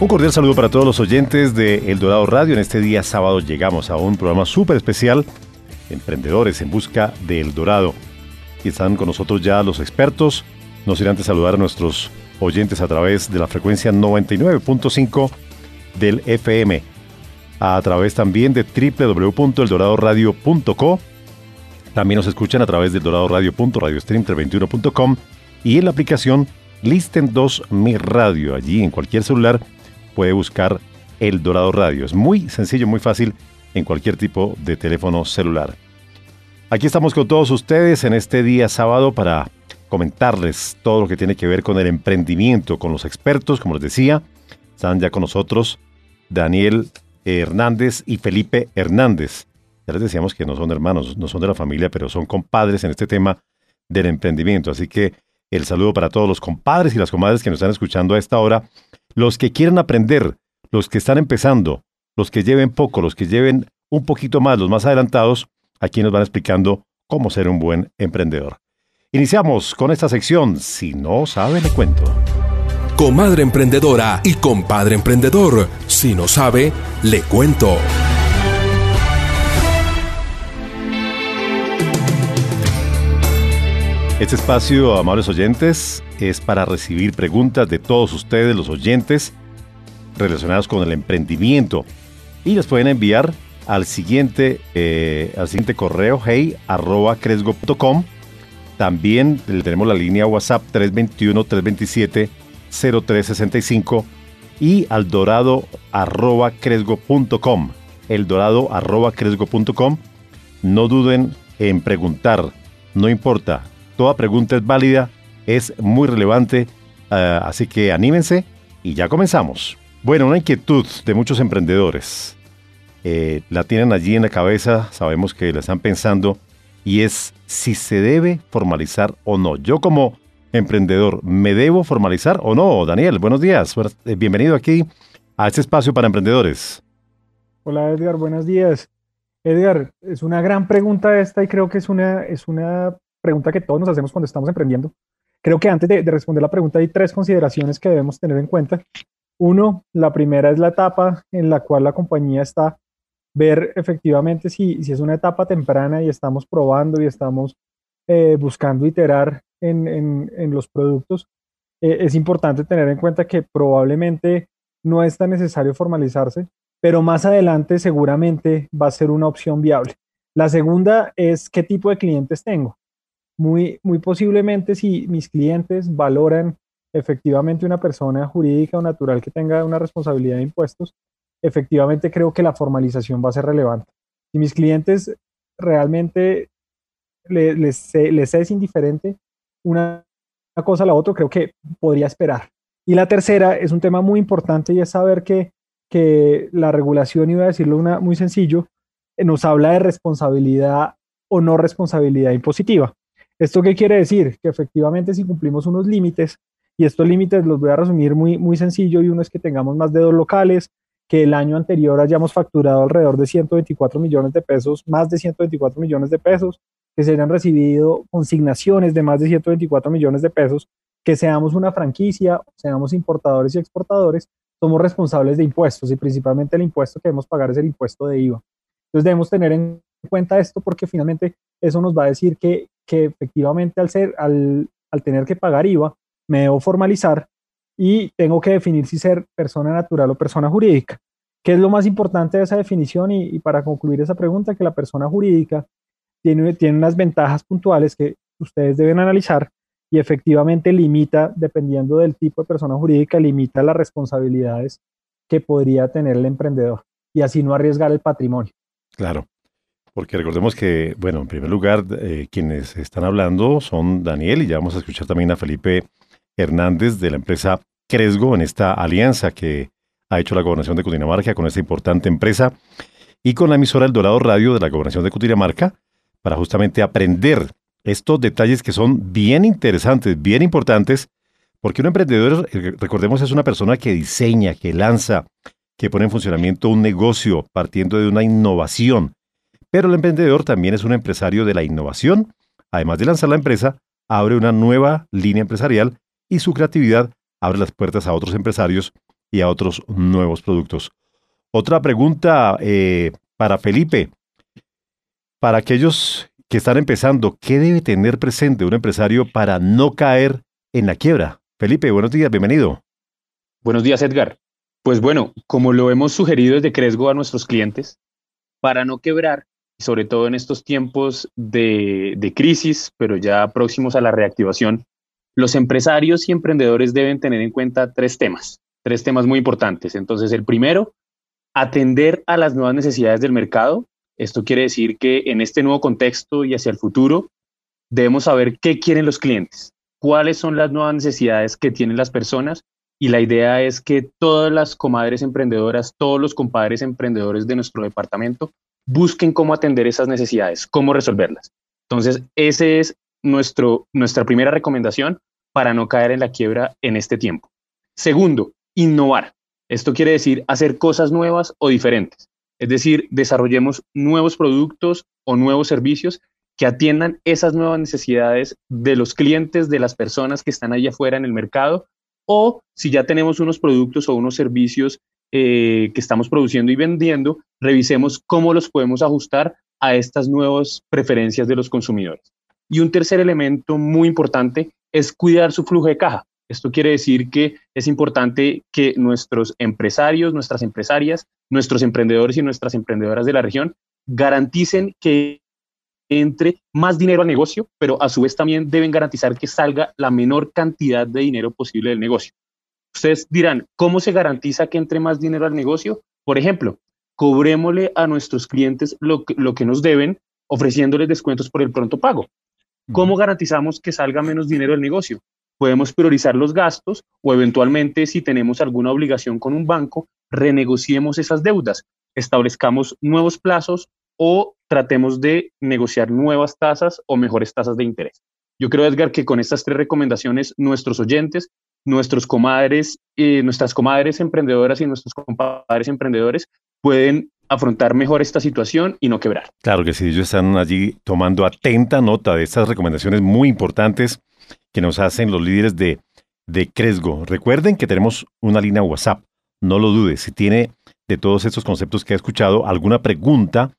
Un cordial saludo para todos los oyentes de El Dorado Radio. En este día sábado llegamos a un programa súper especial, Emprendedores en Busca de El Dorado. Y están con nosotros ya los expertos. No sin antes saludar a nuestros oyentes a través de la frecuencia 99.5 del FM. A través también de www.eldoradoradio.co. También nos escuchan a través del doradoradio.radiostream321.com y en la aplicación Listen 2 Mi Radio. Allí en cualquier celular puede buscar El Dorado Radio. Es muy sencillo, muy fácil en cualquier tipo de teléfono celular. Aquí estamos con todos ustedes en este día sábado para comentarles todo lo que tiene que ver con el emprendimiento, con los expertos, como les decía. Están ya con nosotros Daniel Hernández y Felipe Hernández. Ya les decíamos que no son hermanos, no son de la familia, pero son compadres en este tema del emprendimiento. Así que el saludo para todos los compadres y las comadres que nos están escuchando a esta hora los que quieren aprender, los que están empezando, los que lleven poco, los que lleven un poquito más, los más adelantados, aquí nos van explicando cómo ser un buen emprendedor. Iniciamos con esta sección, si no sabe, le cuento. Comadre emprendedora y compadre emprendedor, si no sabe, le cuento. Este espacio, amables oyentes, es para recibir preguntas de todos ustedes, los oyentes, relacionados con el emprendimiento. Y las pueden enviar al siguiente, eh, al siguiente correo, hey.cresgo.com. También tenemos la línea WhatsApp 321-327-0365 y al dorado.cresgo.com. El dorado.cresgo.com. No duden en preguntar, no importa, toda pregunta es válida, es muy relevante, eh, así que anímense y ya comenzamos. Bueno, una inquietud de muchos emprendedores. Eh, la tienen allí en la cabeza, sabemos que la están pensando, y es si se debe formalizar o no. Yo como emprendedor, ¿me debo formalizar o no? Daniel, buenos días, eh, bienvenido aquí a este espacio para emprendedores. Hola Edgar, buenos días. Edgar, es una gran pregunta esta y creo que es una, es una pregunta que todos nos hacemos cuando estamos emprendiendo. Creo que antes de, responder la pregunta hay tres consideraciones que debemos tener en cuenta. Uno, la primera es la etapa en la cual la compañía está, ver efectivamente si, si es una etapa temprana y estamos probando y estamos eh, buscando iterar en, en, los productos. Eh, es importante tener en cuenta que probablemente no es tan necesario formalizarse, pero más adelante seguramente va a ser una opción viable. La segunda es qué tipo de clientes tengo muy, muy posiblemente si mis clientes valoran efectivamente una persona jurídica o natural que tenga una responsabilidad de impuestos, efectivamente creo que la formalización va a ser relevante. Si mis clientes realmente les, les, es indiferente una, cosa a la otra, creo que podría esperar. Y la tercera es un tema muy importante y es saber que, que la regulación, iba a decirlo una, muy sencillo, nos habla de responsabilidad o no responsabilidad impositiva. ¿Esto qué quiere decir? Que efectivamente si cumplimos unos límites, y estos límites los voy a resumir muy, muy sencillo, y uno es que tengamos más dedos locales, que el año anterior hayamos facturado alrededor de 124 millones de pesos, más de 124 millones de pesos, que se hayan recibido consignaciones de más de 124 millones de pesos, que seamos una franquicia, seamos importadores y exportadores, somos responsables de impuestos y principalmente el impuesto que debemos pagar es el impuesto de IVA. Entonces debemos tener en cuenta esto porque finalmente eso nos va a decir que, que efectivamente al, ser, al, al tener que pagar IVA, me debo formalizar y tengo que definir si ser persona natural o persona jurídica. ¿Qué es lo más importante de esa definición? Y, para concluir esa pregunta, que la persona jurídica tiene, tiene unas ventajas puntuales que ustedes deben analizar y efectivamente limita, dependiendo del tipo de persona jurídica, limita las responsabilidades que podría tener el emprendedor y así no arriesgar el patrimonio. Claro. Porque recordemos que, bueno, en primer lugar, eh, quienes están hablando son Daniel y ya vamos a escuchar también a Felipe Hernández de la empresa Cresgo en esta alianza que ha hecho la gobernación de Cundinamarca con esta importante empresa. y con la emisora El Dorado Radio de la Gobernación de Cundinamarca para justamente aprender estos detalles que son bien interesantes, bien importantes, porque un emprendedor, eh, recordemos, es una persona que diseña, que lanza, que pone en funcionamiento un negocio partiendo de una innovación. Pero el emprendedor también es un empresario de la innovación. Además de lanzar la empresa, abre una nueva línea empresarial y su creatividad abre las puertas a otros empresarios y a otros nuevos productos. Otra pregunta eh, para Felipe. Para aquellos que están empezando, ¿qué debe tener presente un empresario para no caer en la quiebra? Felipe, buenos días, bienvenido. Buenos días, Edgar. Pues bueno, como lo hemos sugerido desde Cresgo a nuestros clientes, para no quebrar, sobre todo en estos tiempos de, de crisis, pero ya próximos a la reactivación, los empresarios y emprendedores deben tener en cuenta tres temas, tres temas muy importantes. Entonces, el primero, atender a las nuevas necesidades del mercado. Esto quiere decir que en este nuevo contexto y hacia el futuro, debemos saber qué quieren los clientes, cuáles son las nuevas necesidades que tienen las personas y la idea es que todas las comadres emprendedoras, todos los compadres emprendedores de nuestro departamento busquen cómo atender esas necesidades, cómo resolverlas. Entonces, esa es nuestro, nuestra primera recomendación para no caer en la quiebra en este tiempo. Segundo, innovar. Esto quiere decir hacer cosas nuevas o diferentes. Es decir, desarrollemos nuevos productos o nuevos servicios que atiendan esas nuevas necesidades de los clientes, de las personas que están ahí afuera en el mercado, o si ya tenemos unos productos o unos servicios eh, que estamos produciendo y vendiendo, revisemos cómo los podemos ajustar a estas nuevas preferencias de los consumidores. Y un tercer elemento muy importante es cuidar su flujo de caja. Esto quiere decir que es importante que nuestros empresarios, nuestras empresarias, nuestros emprendedores y nuestras emprendedoras de la región garanticen que entre más dinero al negocio, pero a su vez también deben garantizar que salga la menor cantidad de dinero posible del negocio. Ustedes dirán, ¿cómo se garantiza que entre más dinero al negocio? Por ejemplo, cobrémosle a nuestros clientes lo que, lo que nos deben ofreciéndoles descuentos por el pronto pago. ¿Cómo garantizamos que salga menos dinero del negocio? podemos priorizar los gastos o eventualmente si tenemos alguna obligación con un banco, renegociemos esas deudas, establezcamos nuevos plazos o tratemos de negociar nuevas tasas o mejores tasas de interés. Yo creo, Edgar, que con estas tres recomendaciones, nuestros oyentes, nuestros comadres, eh, nuestras comadres emprendedoras y nuestros compadres emprendedores pueden afrontar mejor esta situación y no quebrar. Claro que sí, ellos están allí tomando atenta nota de estas recomendaciones muy importantes que nos hacen los líderes de, de Cresgo. Recuerden que tenemos una línea WhatsApp. No lo dude. Si tiene de todos estos conceptos que ha escuchado alguna pregunta,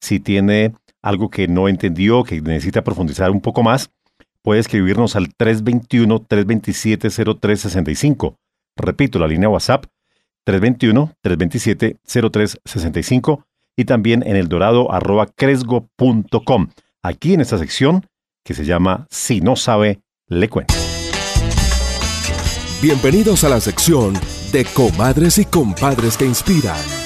si tiene algo que no entendió, que necesita profundizar un poco más, puede escribirnos al 321-327-0365. Repito, la línea WhatsApp 321-327-0365 y también en el dorado cresgo.com. Aquí en esta sección que se llama Si no sabe, le cuento. Bienvenidos a la sección de Comadres y Compadres que Inspiran.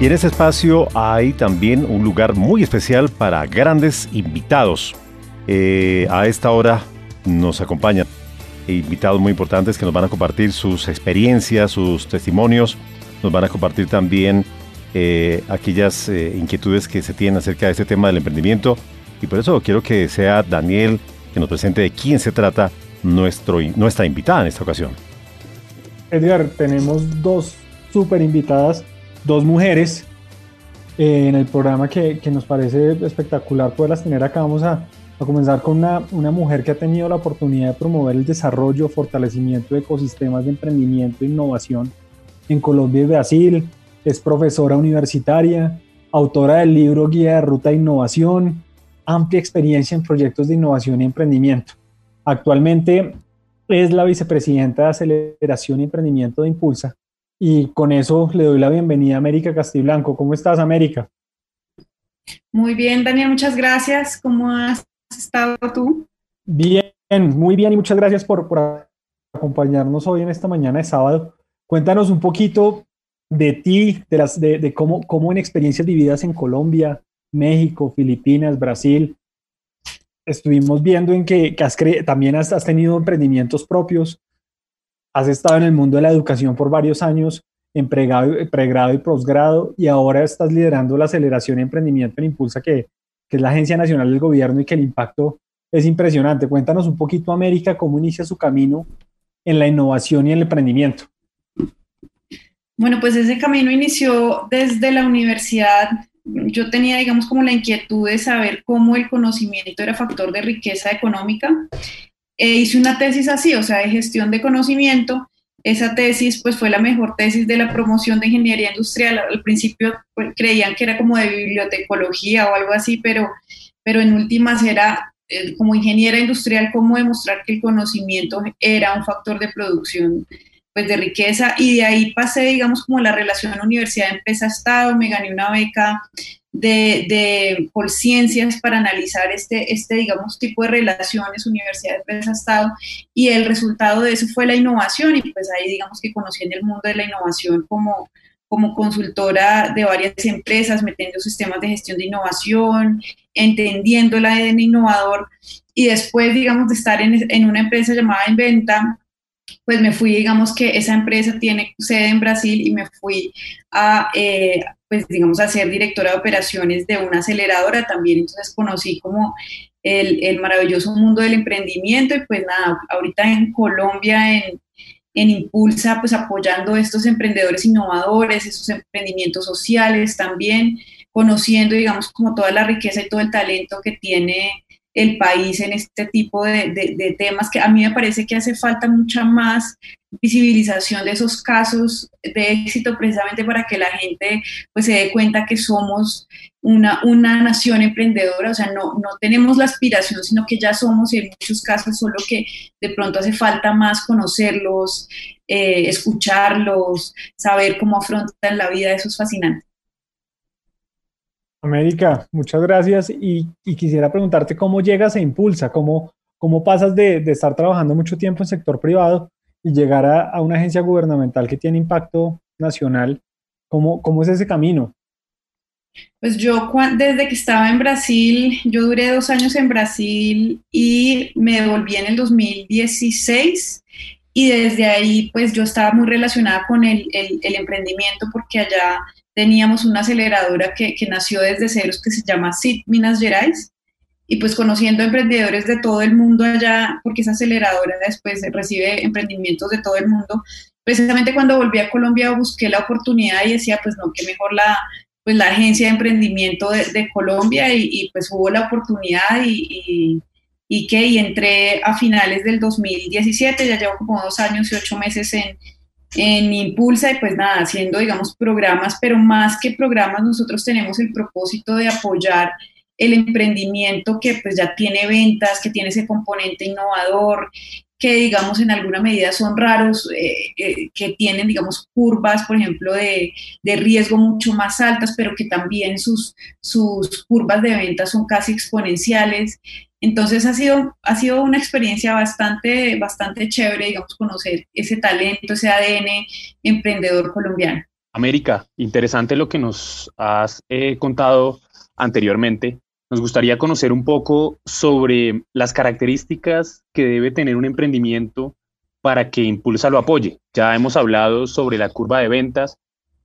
Y en este espacio hay también un lugar muy especial para grandes invitados. Eh, a esta hora nos acompañan invitados muy importantes que nos van a compartir sus experiencias, sus testimonios, nos van a compartir también eh, aquellas eh, inquietudes que se tienen acerca de este tema del emprendimiento. Y por eso quiero que sea Daniel que nos presente de quién se trata nuestro, nuestra invitada en esta ocasión. Edgar, tenemos dos super invitadas, dos mujeres eh, en el programa que, nos parece espectacular poderlas tener acá. Vamos a, a comenzar con una, una, mujer que ha tenido la oportunidad de promover el desarrollo, fortalecimiento de ecosistemas de emprendimiento e innovación en Colombia y Brasil es profesora universitaria, autora del libro Guía de Ruta de Innovación, amplia experiencia en proyectos de innovación y emprendimiento. Actualmente es la vicepresidenta de Aceleración y Emprendimiento de Impulsa. Y con eso le doy la bienvenida a América Castiblanco. ¿Cómo estás, América? Muy bien, Daniel, muchas gracias. ¿Cómo has estado tú? Bien, muy bien y muchas gracias por, por acompañarnos hoy en esta mañana de sábado. Cuéntanos un poquito de ti, de, las, de, cómo, cómo, en experiencias vividas en Colombia, México, Filipinas, Brasil, estuvimos viendo en que, has también has, tenido emprendimientos propios. Has estado en el mundo de la educación por varios años, en pregrado, y posgrado, y ahora estás liderando la aceleración y emprendimiento en Impulsa, que, que es la agencia nacional del gobierno y que el impacto es impresionante. Cuéntanos un poquito, América, cómo inicia su camino en la innovación y el emprendimiento. Bueno, pues ese camino inició desde la universidad. Yo tenía, digamos, como la inquietud de saber cómo el conocimiento era factor de riqueza económica. E hice una tesis así, o sea, de gestión de conocimiento. Esa tesis, pues, fue la mejor tesis de la promoción de ingeniería industrial. Al principio pues, creían que era como de bibliotecología o algo así, pero, pero en últimas era eh, como ingeniera industrial, cómo demostrar que el conocimiento era un factor de producción pues de riqueza y de ahí pasé, digamos, como la relación universidad-empresa-estado, me gané una beca de, de por ciencias para analizar este, este, digamos, tipo de relaciones universidad-empresa-estado y el resultado de eso fue la innovación y pues ahí, digamos, que conocí en el mundo de la innovación como, como consultora de varias empresas, metiendo sistemas de gestión de innovación, entendiendo el ADN innovador y después, digamos, de estar en, en una empresa llamada Inventa, pues me fui, digamos que esa empresa tiene sede en Brasil y me fui a, eh, pues digamos, a ser directora de operaciones de una aceleradora también, entonces conocí como el, el maravilloso mundo del emprendimiento y pues nada, ahorita en Colombia, en, en Impulsa, pues apoyando estos emprendedores innovadores, esos emprendimientos sociales también, conociendo, digamos, como toda la riqueza y todo el talento que tiene el país en este tipo de, temas que a mí me parece que hace falta mucha más visibilización de esos casos de éxito precisamente para que la gente pues se dé cuenta que somos una, una nación emprendedora, o sea, no, no tenemos la aspiración, sino que ya somos y en muchos casos solo que de pronto hace falta más conocerlos, eh, escucharlos, saber cómo afrontan la vida, eso es fascinante. América, muchas gracias. Y, quisiera preguntarte cómo llegas e Impulsa, cómo, cómo pasas de, estar trabajando mucho tiempo en sector privado y llegar a, una agencia gubernamental que tiene impacto nacional. ¿Cómo, cómo es ese camino? Pues yo desde que estaba en Brasil, yo duré dos años en Brasil y me devolví en el 2016 y desde ahí pues yo estaba muy relacionada con el, el emprendimiento porque allá teníamos una aceleradora que, que nació desde ceros que se llama SIT Minas Gerais. Y pues conociendo emprendedores de todo el mundo allá, porque esa aceleradora después recibe emprendimientos de todo el mundo, precisamente cuando volví a Colombia busqué la oportunidad y decía, pues no, que mejor la, pues la agencia de emprendimiento de, Colombia. Y, y, pues hubo la oportunidad y, y, y que y entré a finales del 2017, ya llevo como dos años y ocho meses en, en Impulsa y pues nada, haciendo digamos programas, pero más que programas nosotros tenemos el propósito de apoyar el emprendimiento que pues ya tiene ventas, que tiene ese componente innovador, que digamos en alguna medida son raros, eh, eh, que tienen digamos curvas, por ejemplo, de, de, riesgo mucho más altas, pero que también sus, sus curvas de ventas son casi exponenciales. Entonces ha sido, ha sido una experiencia bastante, bastante chévere, digamos, conocer ese talento, ese ADN emprendedor colombiano. América, interesante lo que nos has eh, contado anteriormente. Nos gustaría conocer un poco sobre las características que debe tener un emprendimiento para que Impulsa lo apoye. Ya hemos hablado sobre la curva de ventas,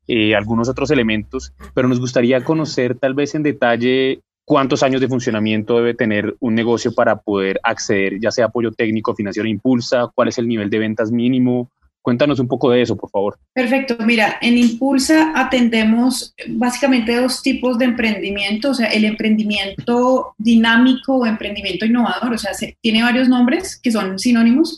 eh, algunos otros elementos, pero nos gustaría conocer tal vez en detalle cuántos años de funcionamiento debe tener un negocio para poder acceder, ya sea apoyo técnico, financiero, impulsa, cuál es el nivel de ventas mínimo. Cuéntanos un poco de eso, por favor. Perfecto. Mira, en Impulsa atendemos básicamente dos tipos de emprendimiento, o sea, el emprendimiento dinámico o emprendimiento innovador, o sea, tiene varios nombres que son sinónimos.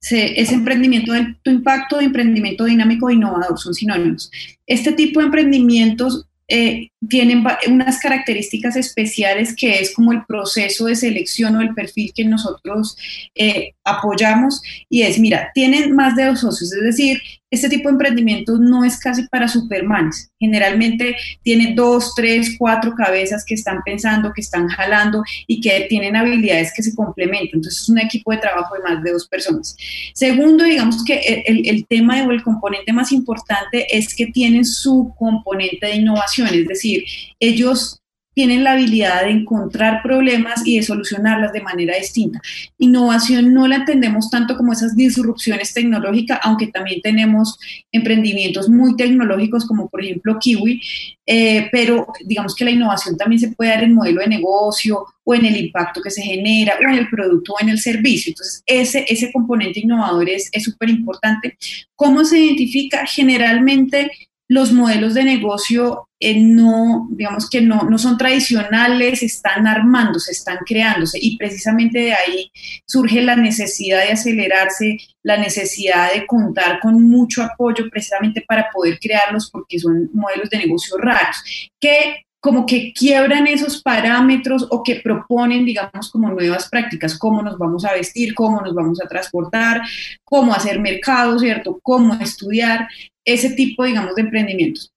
es emprendimiento de alto impacto, emprendimiento dinámico e innovador, son sinónimos. Este tipo de emprendimientos eh, tienen unas características especiales que es como el proceso de selección o el perfil que nosotros eh, apoyamos y es, mira, tienen más de dos socios, es decir, este tipo de emprendimiento no es casi para supermanes. Generalmente tiene dos, tres, cuatro cabezas que están pensando, que están jalando y que tienen habilidades que se complementan. Entonces es un equipo de trabajo de más de dos personas. Segundo, digamos que el, el tema o el componente más importante es que tienen su componente de innovación, es decir, ellos tienen la habilidad de encontrar problemas y de solucionarlas de manera distinta. Innovación no la entendemos tanto como esas disrupciones tecnológicas, aunque también tenemos emprendimientos muy tecnológicos como por ejemplo Kiwi, eh, pero digamos que la innovación también se puede dar en modelo de negocio o en el impacto que se genera o en el producto o en el servicio. Entonces, ese, ese componente innovador es súper importante. ¿Cómo se identifica? Generalmente los modelos de negocio eh, no, digamos que no, no son tradicionales, están armándose, están creándose y precisamente de ahí surge la necesidad de acelerarse, la necesidad de contar con mucho apoyo precisamente para poder crearlos porque son modelos de negocio raros que como que quiebran esos parámetros o que proponen, digamos, como nuevas prácticas, cómo nos vamos a vestir, cómo nos vamos a transportar, cómo hacer mercado, ¿cierto? Cómo estudiar, ese tipo, digamos, de emprendimientos.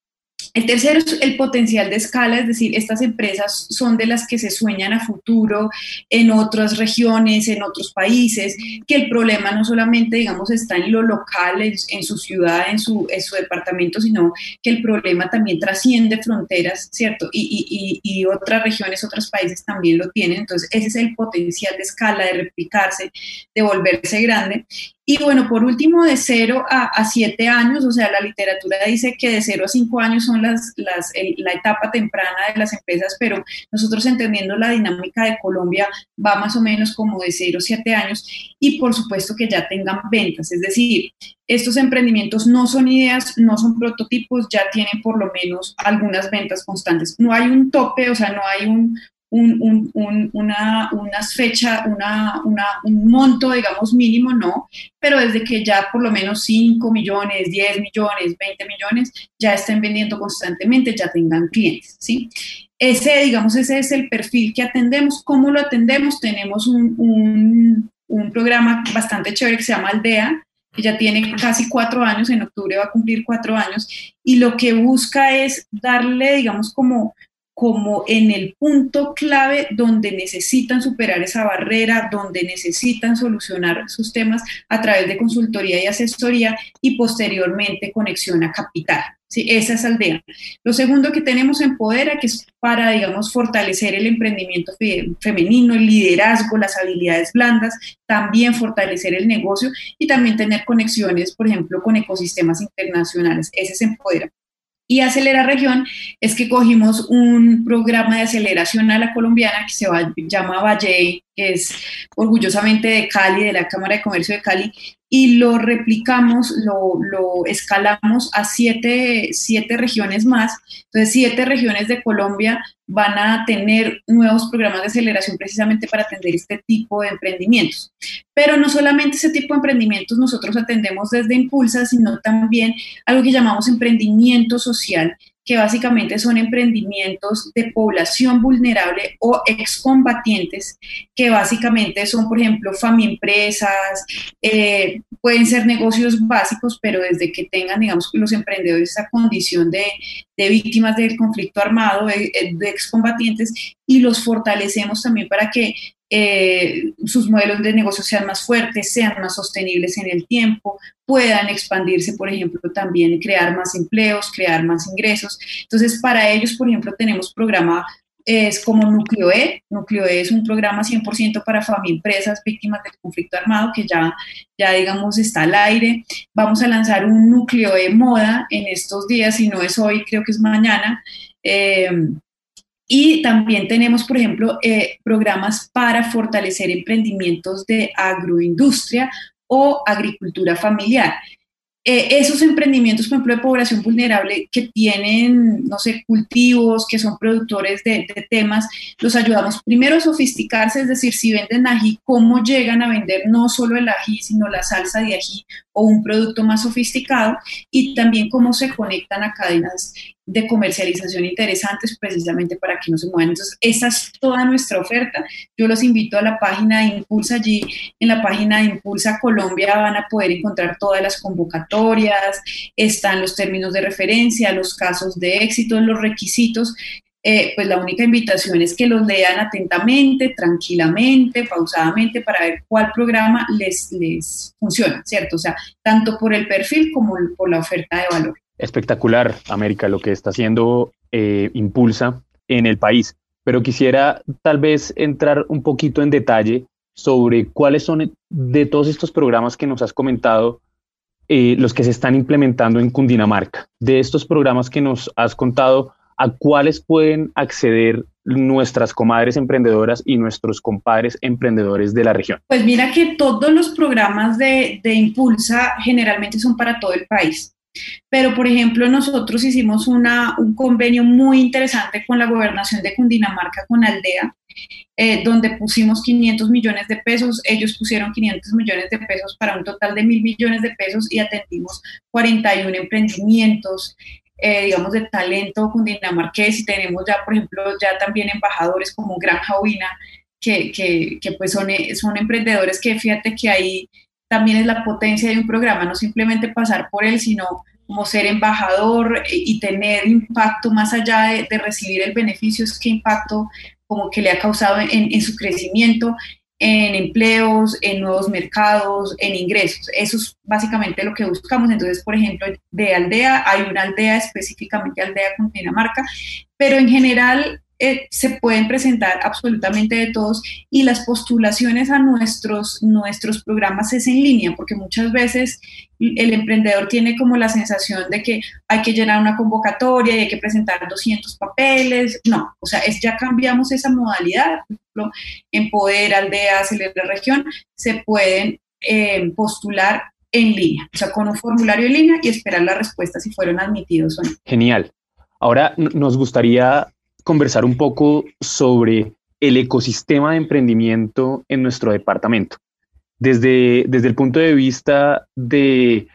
El tercero es el potencial de escala, es decir, estas empresas son de las que se sueñan a futuro en otras regiones, en otros países, que el problema no solamente, digamos, está en lo local, en, su ciudad, en su, en su, departamento, sino que el problema también trasciende fronteras, ¿cierto? Y, y, y, otras regiones, otros países también lo tienen. Entonces, ese es el potencial de escala, de replicarse, de volverse grande. Y bueno, por último, de 0 a, 7 años, o sea, la literatura dice que de 0 a 5 años son las, las la etapa temprana de las empresas, pero nosotros entendiendo la dinámica de Colombia va más o menos como de 0 a 7 años y por supuesto que ya tengan ventas, es decir, estos emprendimientos no son ideas, no son prototipos, ya tienen por lo menos algunas ventas constantes. No hay un tope, o sea, no hay un, un, un, una, unas fecha, una, una, un monto, digamos, mínimo, no, pero desde que ya por lo menos 5 millones, 10 millones, 20 millones, ya estén vendiendo constantemente, ya tengan clientes, ¿sí? Ese, digamos, ese es el perfil que atendemos. ¿Cómo lo atendemos? Tenemos un, un programa bastante chévere que se llama Aldea, que ya tiene casi cuatro años, en octubre va a cumplir cuatro años, y lo que busca es darle, digamos, como como en el punto clave donde necesitan superar esa barrera, donde necesitan solucionar sus temas a través de consultoría y asesoría y posteriormente conexión a capital. ¿sí? Esa es aldea. Lo segundo que tenemos en Podera, que es para, digamos, fortalecer el emprendimiento femenino, el liderazgo, las habilidades blandas, también fortalecer el negocio y también tener conexiones, por ejemplo, con ecosistemas internacionales. Ese es Empodera. Y Acelera Región es que cogimos un programa de aceleración a la colombiana que se llama Valle, que es orgullosamente de Cali, de la Cámara de Comercio de Cali, y lo replicamos, lo, lo escalamos a siete, siete, regiones más. Entonces, siete regiones de Colombia van a tener nuevos programas de aceleración precisamente para atender este tipo de emprendimientos. Pero no solamente ese tipo de emprendimientos nosotros atendemos desde Impulsa, sino también algo que llamamos emprendimiento social, que básicamente son emprendimientos de población vulnerable o excombatientes, que básicamente son, por ejemplo, familiempresas, eh, pueden ser negocios básicos, pero desde que tengan, digamos, los emprendedores esa condición de, de víctimas del conflicto armado, de, de excombatientes, y los fortalecemos también para que eh, sus modelos de negocio sean más fuertes, sean más sostenibles en el tiempo, puedan expandirse, por ejemplo, también crear más empleos, crear más ingresos. Entonces, para ellos, por ejemplo, tenemos programa es como Núcleo E. Núcleo E es un programa 100% para empresas víctimas del conflicto armado que ya, ya, digamos, está al aire. Vamos a lanzar un Núcleo E moda en estos días, si no es hoy, creo que es mañana. Eh, y también tenemos, por ejemplo, eh, programas para fortalecer emprendimientos de agroindustria o agricultura familiar. Eh, esos emprendimientos, por ejemplo, de población vulnerable que tienen, no sé, cultivos, que son productores de, de, temas, los ayudamos primero a sofisticarse, es decir, si venden ají, cómo llegan a vender no solo el ají, sino la salsa de ají o un producto más sofisticado, y también cómo se conectan a cadenas de comercialización interesantes precisamente para que no se muevan. Entonces, esa es toda nuestra oferta. Yo los invito a la página de Impulsa allí. En la página de Impulsa Colombia van a poder encontrar todas las convocatorias, están los términos de referencia, los casos de éxito, los requisitos. Eh, pues la única invitación es que los lean atentamente, tranquilamente, pausadamente, para ver cuál programa les, les funciona, ¿cierto? O sea, tanto por el perfil como por la oferta de valor espectacular, América, lo que está haciendo eh, Impulsa en el país. pero quisiera tal vez entrar un poquito en detalle sobre cuáles son de todos estos programas que nos has comentado, eh, los que se están implementando en Cundinamarca. De estos programas que nos has contado, ¿a cuáles pueden acceder nuestras comadres emprendedoras y nuestros compadres emprendedores de la región? Pues mira que todos los programas de, de Impulsa generalmente son para todo el país. Pero, por ejemplo, nosotros hicimos una, un convenio muy interesante con la gobernación de Cundinamarca, con Aldea, eh, donde pusimos 500 millones de pesos, ellos pusieron 500 millones de pesos para un total de mil millones de pesos y atendimos 41 emprendimientos. Eh, digamos, de talento cundinamarqués y tenemos ya, por ejemplo, ya también embajadores como Granja Huina, que, que, que, pues son, son emprendedores que fíjate que ahí también es la potencia de un programa, no simplemente pasar por él, sino como ser embajador y tener impacto más allá de, recibir el beneficio, es qué impacto como que le ha causado en, su crecimiento, en empleos, en nuevos mercados, en ingresos. Eso es básicamente lo que buscamos. Entonces, por ejemplo, de aldea, hay una aldea específicamente aldea con Dinamarca, pero en general eh, se pueden presentar absolutamente de todos y las postulaciones a nuestros, nuestros programas es en línea, porque muchas veces el emprendedor tiene como la sensación de que hay que llenar una convocatoria y hay que presentar 200 papeles. No, o sea, es, ya cambiamos esa modalidad. Por ejemplo, en Poder, Aldea, Acelera Región, se pueden eh, postular en línea, o sea, con un formulario en línea y esperar la respuesta si fueron admitidos o no. Genial. Ahora nos gustaría conversar un poco sobre el ecosistema de emprendimiento en nuestro departamento. Desde, desde el punto de vista de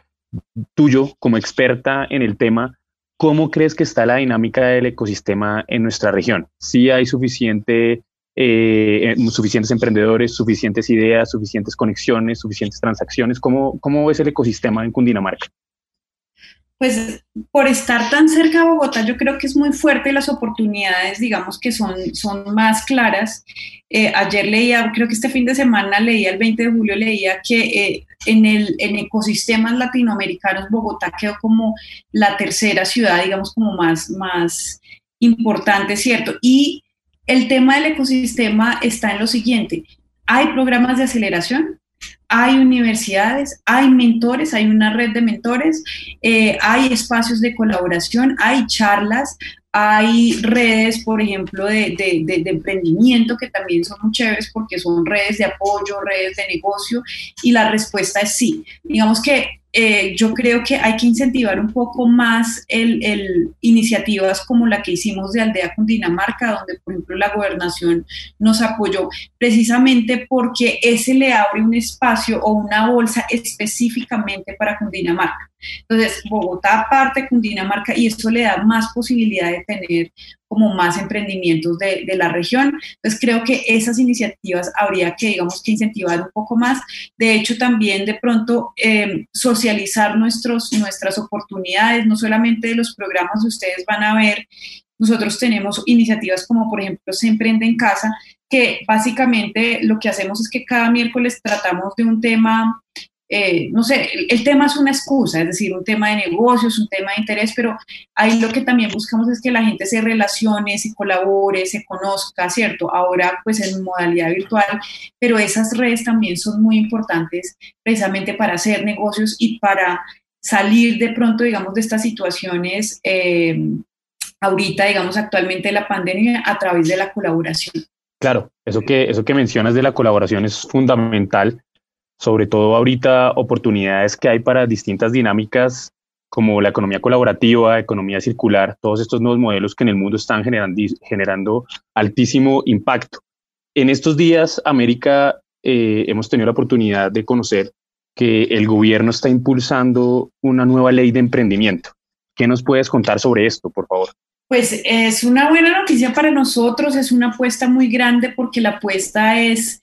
tuyo como experta en el tema, ¿cómo crees que está la dinámica del ecosistema en nuestra región? Si hay suficiente, eh, suficientes emprendedores, suficientes ideas, suficientes conexiones, suficientes transacciones. ¿Cómo, ¿Cómo ves el ecosistema en Cundinamarca? Pues por estar tan cerca de Bogotá, yo creo que es muy fuerte y las oportunidades, digamos que son, son más claras. Eh, ayer leía, creo que este fin de semana leía, el 20 de julio leía que eh, en, el, en ecosistemas latinoamericanos Bogotá quedó como la tercera ciudad, digamos, como más, más importante, ¿cierto? Y el tema del ecosistema está en lo siguiente. Hay programas de aceleración, hay universidades, hay mentores, hay una red de mentores, eh, hay espacios de colaboración, hay charlas, hay redes, por ejemplo, de, emprendimiento que también son muy chéveres porque son redes de apoyo, redes de negocio y la respuesta es sí. Digamos que eh, yo creo que hay que incentivar un poco más el, iniciativas como la que hicimos de Aldea Cundinamarca, donde por ejemplo la gobernación nos apoyó precisamente porque ese le abre un espacio o una bolsa específicamente para Cundinamarca. Entonces, Bogotá aparte, Cundinamarca, y eso le da más posibilidad de tener como más emprendimientos de, de, la región. Entonces creo que esas iniciativas habría que, digamos, que incentivar un poco más. De hecho, también de pronto eh, socializar nuestros, nuestras oportunidades, no solamente de los programas que ustedes van a ver. Nosotros tenemos iniciativas como, por ejemplo, Se Emprende en Casa, que básicamente lo que hacemos es que cada miércoles tratamos de un tema eh, no sé, el, tema es una excusa, es decir, un tema de negocios, un tema de interés, pero ahí lo que también buscamos es que la gente se relacione, se colabore, se conozca, ¿cierto? Ahora pues en modalidad virtual, pero esas redes también son muy importantes precisamente para hacer negocios y para salir de pronto, digamos, de estas situaciones. Eh, ahorita, digamos, actualmente de la pandemia a través de la colaboración. Claro, eso que, eso que mencionas de la colaboración es fundamental sobre todo ahorita oportunidades que hay para distintas dinámicas como la economía colaborativa, economía circular, todos estos nuevos modelos que en el mundo están generando, generando altísimo impacto. En estos días, América, eh, hemos tenido la oportunidad de conocer que el gobierno está impulsando una nueva ley de emprendimiento. ¿Qué nos puedes contar sobre esto, por favor? Pues es una buena noticia para nosotros, es una apuesta muy grande porque la apuesta es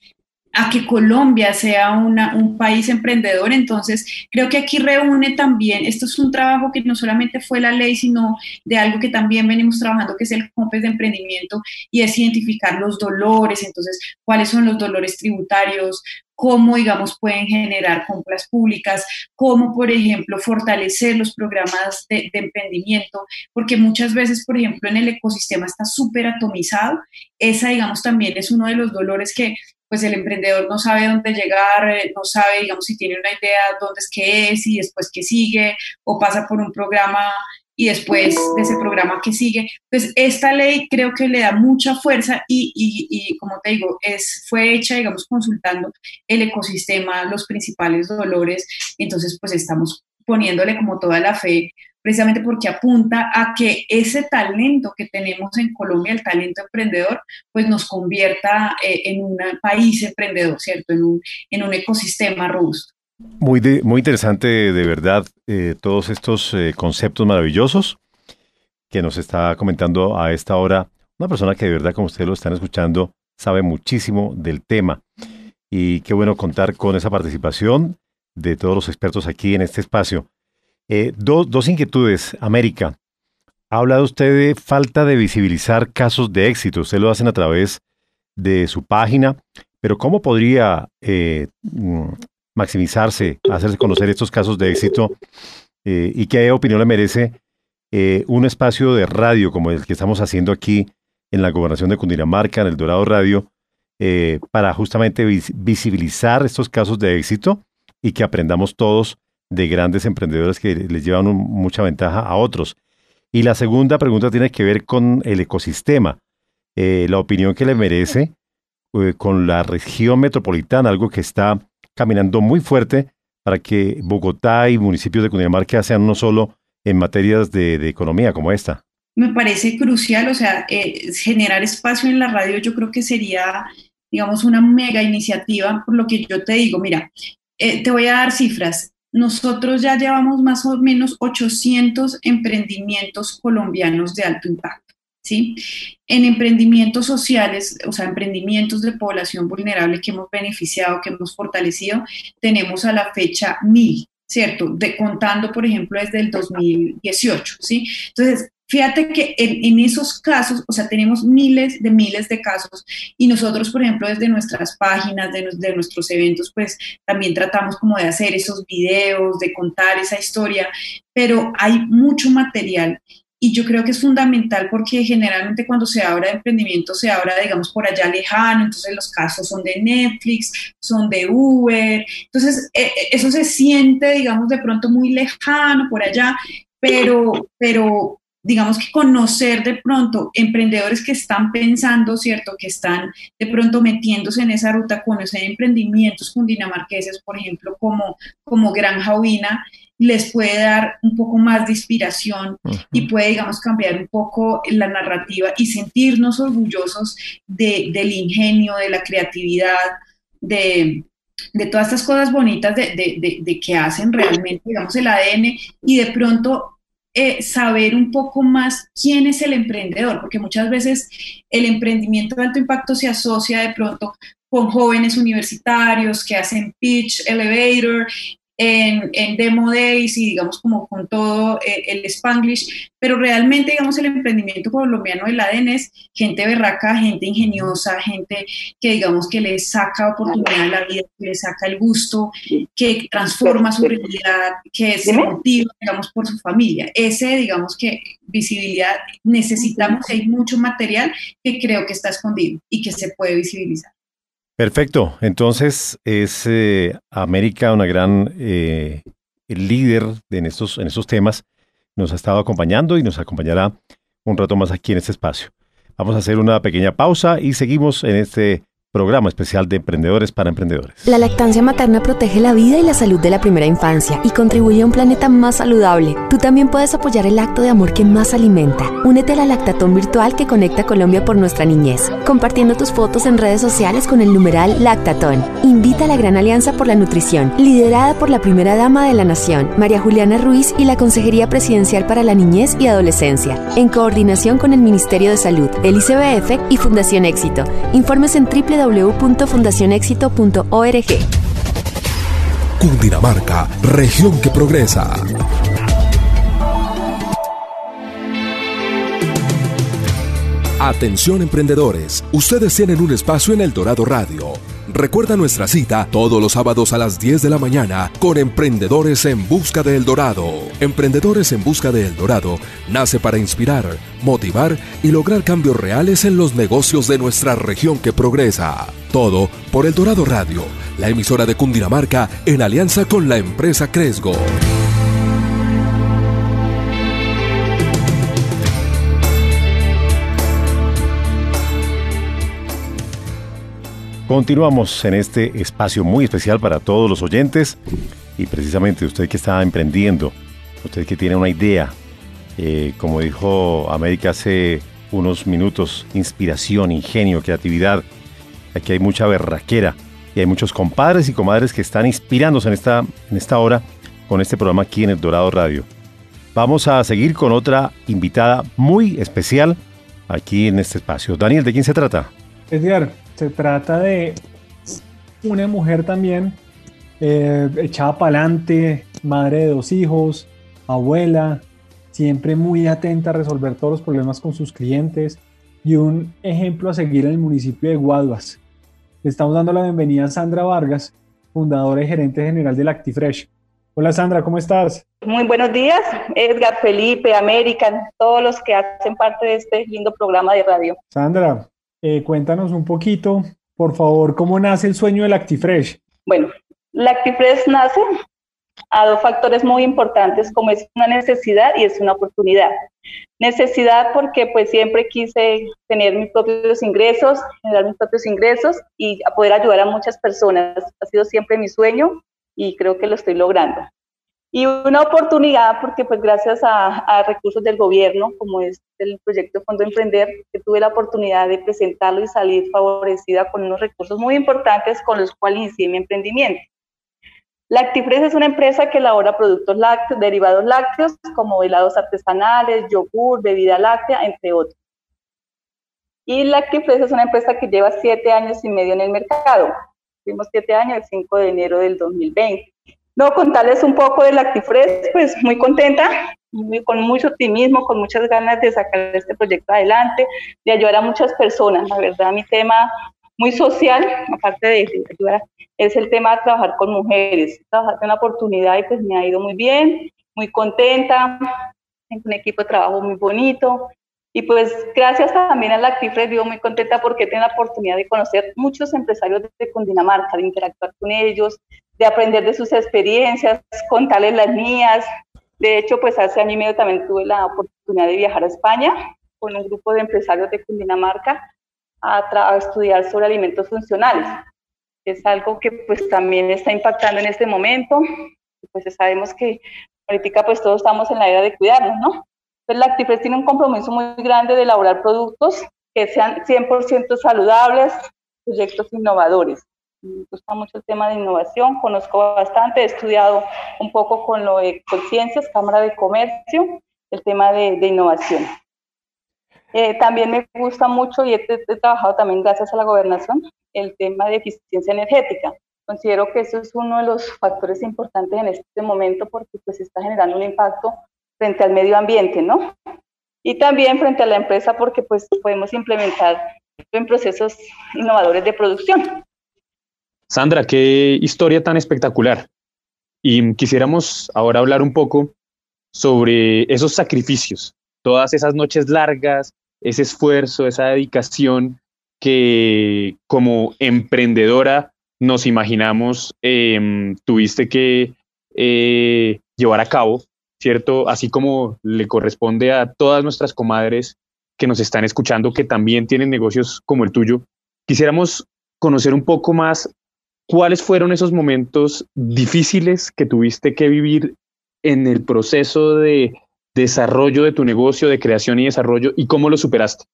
a que Colombia sea una, un país emprendedor. Entonces, creo que aquí reúne también, esto es un trabajo que no solamente fue la ley, sino de algo que también venimos trabajando, que es el COMPES de emprendimiento, y es identificar los dolores, entonces, cuáles son los dolores tributarios, cómo, digamos, pueden generar compras públicas, cómo, por ejemplo, fortalecer los programas de, emprendimiento, porque muchas veces, por ejemplo, en el ecosistema está súper atomizado. Esa, digamos, también es uno de los dolores que pues el emprendedor no sabe dónde llegar, eh, no sabe, digamos, si tiene una idea dónde es que es y después qué sigue, o pasa por un programa y después de ese programa que sigue. Entonces, esta ley creo que le da mucha fuerza y, y, como te digo, es, fue hecha, digamos, consultando el ecosistema, los principales dolores. Entonces, pues estamos poniéndole como toda la fe precisamente porque apunta a que ese talento que tenemos en Colombia, el talento emprendedor, pues nos convierta eh, en un país emprendedor, ¿cierto? En un, en un ecosistema robusto. Muy, muy interesante, de verdad, eh, todos estos eh, conceptos maravillosos que nos está comentando a esta hora una persona que de verdad, como ustedes lo están escuchando, sabe muchísimo del tema. Y qué bueno contar con esa participación de todos los expertos aquí en este espacio. Eh, dos inquietudes, América. Ha hablado usted de falta de visibilizar casos de éxito. Usted lo hacen a través de su página, pero ¿cómo podría mm, maximizarse, hacerse conocer estos casos de éxito eh, y qué opinión le merece eh, un espacio de radio como el que estamos haciendo aquí en la gobernación de Cundinamarca, en el Dorado Radio, eh, para justamente visibilizar estos casos de éxito y que aprendamos todos de grandes emprendedores que les llevan mucha ventaja a otros. Y la segunda pregunta tiene que ver con el ecosistema, la opinión que le merece con la región metropolitana, algo que está caminando muy fuerte para que Bogotá y municipios de Cundinamarca sean no solo en materias de, economía como esta. Me parece crucial, o sea, eh, generar espacio en la radio yo creo que sería, digamos, una mega iniciativa, por lo que yo te digo, mira, eh, te voy a dar cifras. Nosotros ya llevamos más o menos 800 emprendimientos colombianos de alto impacto. ¿sí? En emprendimientos sociales, o sea, emprendimientos de población vulnerable que hemos beneficiado, que hemos fortalecido, tenemos a la fecha mil, ¿cierto? De, contando, por ejemplo, desde el 2018, ¿sí? Entonces, Fíjate que en, esos casos, o sea, tenemos miles de miles de casos y nosotros, por ejemplo, desde nuestras páginas, de, nuestros eventos, pues también tratamos como de hacer esos videos, de contar esa historia, pero hay mucho material y yo creo que es fundamental porque generalmente cuando se habla de emprendimiento se habla, digamos, por allá lejano, entonces los casos son de Netflix, son de Uber, entonces e, e, eso se siente, digamos, de pronto muy lejano por allá, pero, pero digamos que conocer de pronto emprendedores que están pensando, ¿cierto? Que están de pronto metiéndose en esa ruta, conocer emprendimientos cundinamarqueses, por ejemplo, como, como Granja Ovina, les puede dar un poco más de inspiración y puede, digamos, cambiar un poco la narrativa y sentirnos orgullosos de, del ingenio, de la creatividad, de, de todas estas cosas bonitas de, de, que hacen realmente, digamos, el ADN y de pronto eh, saber un poco más quién es el emprendedor, porque muchas veces el emprendimiento de alto impacto se asocia de pronto con jóvenes universitarios que hacen pitch elevator en, en, Demo Days y digamos como con todo eh, el Spanglish, pero realmente digamos el emprendimiento colombiano del ADN es gente berraca, gente ingeniosa, gente que digamos que le saca oportunidad a la vida, que le saca el gusto, que transforma su realidad, que se motiva digamos por su familia. Ese digamos que visibilidad necesitamos, hay mucho material que creo que está escondido y que se puede visibilizar. Perfecto. Entonces es eh, América una gran eh, líder en estos, en estos temas. Nos ha estado acompañando y nos acompañará un rato más aquí en este espacio. Vamos a hacer una pequeña pausa y seguimos en este programa especial de Emprendedores para Emprendedores. La lactancia materna protege la vida y la salud de la primera infancia y contribuye a un planeta más saludable. Tú también puedes apoyar el acto de amor que más alimenta. Únete a la lactatón virtual que conecta Colombia por nuestra niñez, compartiendo tus fotos en redes sociales con el numeral Lactatón. Invita a la Gran Alianza por la Nutrición, liderada por la primera dama de la Nación, María Juliana Ruiz y la Consejería Presidencial para la Niñez y Adolescencia, en coordinación con el Ministerio de Salud, el ICBF y Fundación Éxito. Informes en triple www.fundacionexito.org. Cundinamarca, región que progresa. Atención emprendedores, ustedes tienen un espacio en El Dorado Radio Recuerda nuestra cita todos los sábados a las 10 de la mañana con Emprendedores en Busca de El Dorado. Emprendedores en Busca de El Dorado nace para inspirar, motivar y lograr cambios reales en los negocios de nuestra región que progresa. Todo por El Dorado Radio, la emisora de Cundinamarca en alianza con la empresa Cresgo. Continuamos en este espacio muy especial para todos los oyentes y precisamente usted que está emprendiendo, usted que tiene una idea, eh, como dijo América hace unos minutos, inspiración, ingenio, creatividad. Aquí hay mucha berraquera y hay muchos compadres y comadres que están inspirándose en esta, en esta hora con este programa aquí en el Dorado Radio. Vamos a seguir con otra invitada muy especial aquí en este espacio. Daniel, ¿de quién se trata? Se trata de una mujer también eh, echada para adelante, madre de dos hijos, abuela, siempre muy atenta a resolver todos los problemas con sus clientes y un ejemplo a seguir en el municipio de Guaduas. Le estamos dando la bienvenida a Sandra Vargas, fundadora y gerente general de Actifresh. Hola Sandra, ¿cómo estás? Muy buenos días, Edgar, Felipe, American, todos los que hacen parte de este lindo programa de radio. Sandra, eh, cuéntanos un poquito, por favor, cómo nace el sueño del Actifresh. Bueno, la Actifresh nace a dos factores muy importantes, como es una necesidad y es una oportunidad. Necesidad porque pues siempre quise tener mis propios ingresos, generar mis propios ingresos y poder ayudar a muchas personas. Ha sido siempre mi sueño y creo que lo estoy logrando y una oportunidad porque pues gracias a, recursos del gobierno, como es el proyecto Fondo Emprender, que tuve la oportunidad de presentarlo y salir favorecida con unos recursos muy importantes con los cuales inicié mi emprendimiento. Lactifres es una empresa que elabora productos lácteos, derivados lácteos, como helados artesanales, yogur, bebida láctea, entre otros. Y Lactifres es una empresa que lleva siete años y medio en el mercado. Tuvimos siete años, el 5 de enero del 2020. No, contarles un poco del Actifres, pues muy contenta, con mucho optimismo, con muchas ganas de sacar este proyecto adelante, de ayudar a muchas personas. La verdad, mi tema muy social, aparte de ayudar, es el tema de trabajar con mujeres. Trabajar con una oportunidad y pues me ha ido muy bien, muy contenta, tengo un equipo de trabajo muy bonito. Y pues gracias también a la Actifres vivo muy contenta porque tengo la oportunidad de conocer muchos empresarios de Cundinamarca, de interactuar con ellos, de aprender de sus experiencias, contarles las mías. De hecho, pues hace año y medio también tuve la oportunidad de viajar a España con un grupo de empresarios de Cundinamarca a, estudiar sobre alimentos funcionales. Es algo que pues también está impactando en este momento. Pues sabemos que ahorita pues todos estamos en la era de cuidarnos, ¿no? Pues la Actifres tiene un compromiso muy grande de elaborar productos que sean 100% saludables, proyectos innovadores me gusta mucho el tema de innovación, conozco bastante, he estudiado un poco con lo de Conciencias, Cámara de Comercio, el tema de, innovación. Eh, también me gusta mucho y he, trabajado también gracias a la gobernación el tema de eficiencia energética. Considero que eso es uno de los factores importantes en este momento porque pues está generando un impacto frente al medio ambiente, ¿no? Y también frente a la empresa porque pues podemos implementar en procesos innovadores de producción. Sandra, qué historia tan espectacular. Y quisiéramos ahora hablar un poco sobre esos sacrificios, todas esas noches largas, ese esfuerzo, esa dedicación que como emprendedora nos imaginamos em, tuviste que eh, llevar a cabo, ¿cierto? Así como le corresponde a todas nuestras comadres que nos están escuchando, que también tienen negocios como el tuyo. Quisiéramos conocer un poco más ¿Cuáles fueron esos momentos difíciles que tuviste que vivir en el proceso de desarrollo de tu negocio, de creación y desarrollo, y cómo lo superaste?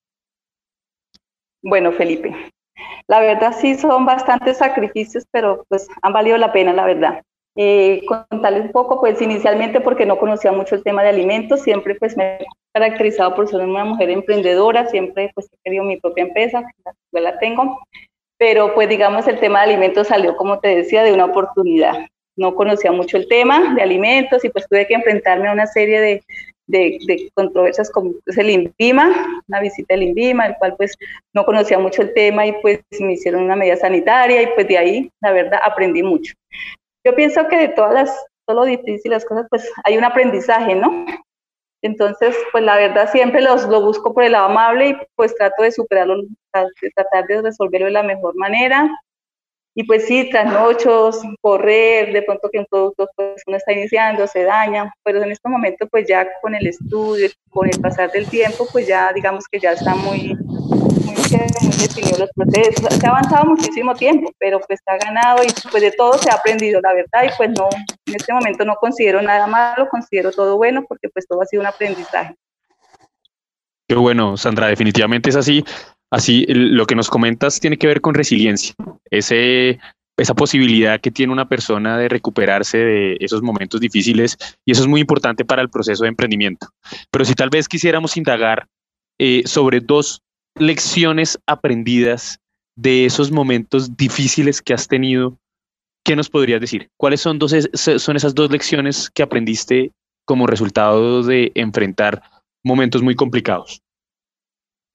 Bueno, Felipe, la verdad sí son bastantes sacrificios, pero pues han valido la pena, la verdad. Eh, contarles un poco, pues inicialmente porque no conocía mucho el tema de alimentos, siempre pues me he caracterizado por ser una mujer emprendedora, siempre pues he querido mi propia empresa, la, tengo, pero pues digamos el tema de alimentos salió, como te decía, de una oportunidad. No conocía mucho el tema de alimentos y pues tuve que enfrentarme a una serie de, de, controversias como es el INVIMA, una visita del INVIMA, el cual pues no conocía mucho el tema y pues me hicieron una medida sanitaria y pues de ahí, la verdad, aprendí mucho. Yo pienso que de todas las, todo lo difícil, las cosas, pues hay un aprendizaje, ¿no? Entonces, pues la verdad siempre los, lo busco por el lado amable y pues trato de superarlo, de tratar de resolverlo de la mejor manera. Y pues sí, trasnochos, correr, de pronto que un producto pues uno está iniciando, se daña, pero en este momento pues ya con el estudio, con el pasar del tiempo, pues ya digamos que ya está muy, muy definido los procesos. Se ha avanzado muchísimo tiempo, pero pues ha ganado y pues de todo se ha aprendido, la verdad, y pues no, en este momento no considero nada malo, considero todo bueno porque pues todo ha sido un aprendizaje. Qué bueno, Sandra, definitivamente es así. Así, lo que nos comentas tiene que ver con resiliencia, ese, esa posibilidad que tiene una persona de recuperarse de esos momentos difíciles y eso es muy importante para el proceso de emprendimiento. Pero si tal vez quisiéramos indagar eh, sobre dos lecciones aprendidas de esos momentos difíciles que has tenido, ¿qué nos podrías decir? ¿Cuáles son, dos, son esas dos lecciones que aprendiste como resultado de enfrentar momentos muy complicados?